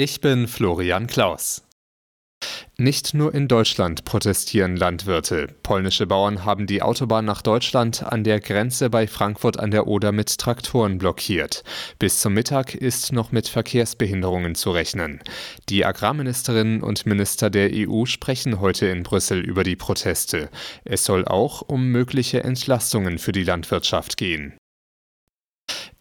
Ich bin Florian Klaus. Nicht nur in Deutschland protestieren Landwirte. Polnische Bauern haben die Autobahn nach Deutschland an der Grenze bei Frankfurt an der Oder mit Traktoren blockiert. Bis zum Mittag ist noch mit Verkehrsbehinderungen zu rechnen. Die Agrarministerinnen und Minister der EU sprechen heute in Brüssel über die Proteste. Es soll auch um mögliche Entlastungen für die Landwirtschaft gehen.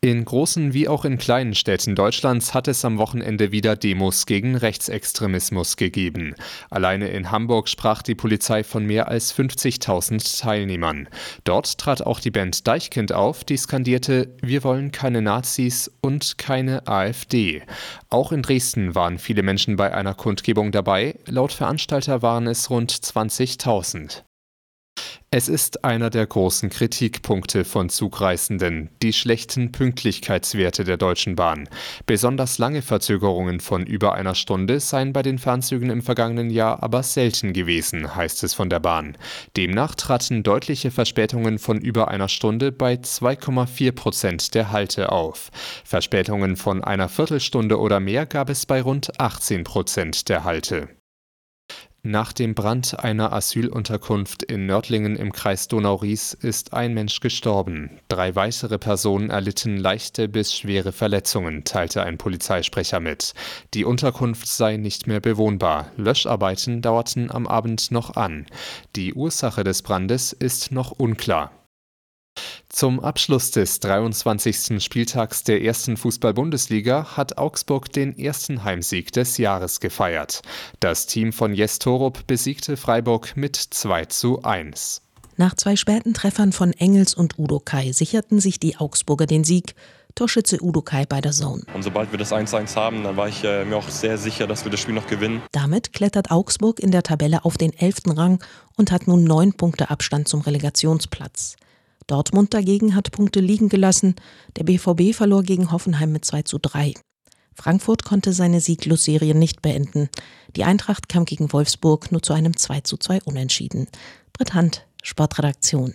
In großen wie auch in kleinen Städten Deutschlands hat es am Wochenende wieder Demos gegen Rechtsextremismus gegeben. Alleine in Hamburg sprach die Polizei von mehr als 50.000 Teilnehmern. Dort trat auch die Band Deichkind auf, die skandierte Wir wollen keine Nazis und keine AfD. Auch in Dresden waren viele Menschen bei einer Kundgebung dabei. Laut Veranstalter waren es rund 20.000. Es ist einer der großen Kritikpunkte von Zugreisenden, die schlechten Pünktlichkeitswerte der Deutschen Bahn. Besonders lange Verzögerungen von über einer Stunde seien bei den Fernzügen im vergangenen Jahr aber selten gewesen, heißt es von der Bahn. Demnach traten deutliche Verspätungen von über einer Stunde bei 2,4 Prozent der Halte auf. Verspätungen von einer Viertelstunde oder mehr gab es bei rund 18 Prozent der Halte. Nach dem Brand einer Asylunterkunft in Nördlingen im Kreis Donau-Ries ist ein Mensch gestorben. Drei weitere Personen erlitten leichte bis schwere Verletzungen, teilte ein Polizeisprecher mit. Die Unterkunft sei nicht mehr bewohnbar. Löscharbeiten dauerten am Abend noch an. Die Ursache des Brandes ist noch unklar. Zum Abschluss des 23. Spieltags der ersten Fußball-Bundesliga hat Augsburg den ersten Heimsieg des Jahres gefeiert. Das Team von Jes Torup besiegte Freiburg mit 2 zu 1. Nach zwei späten Treffern von Engels und Udo Kai sicherten sich die Augsburger den Sieg. Torschütze Udo Kai bei der Zone. Und sobald wir das 1-1 haben, dann war ich äh, mir auch sehr sicher, dass wir das Spiel noch gewinnen. Damit klettert Augsburg in der Tabelle auf den 11. Rang und hat nun neun Punkte Abstand zum Relegationsplatz. Dortmund dagegen hat Punkte liegen gelassen. Der BVB verlor gegen Hoffenheim mit 2 zu 3. Frankfurt konnte seine Sieglosserie nicht beenden. Die Eintracht kam gegen Wolfsburg nur zu einem 2 zu 2 Unentschieden. Britt Hand, Sportredaktion.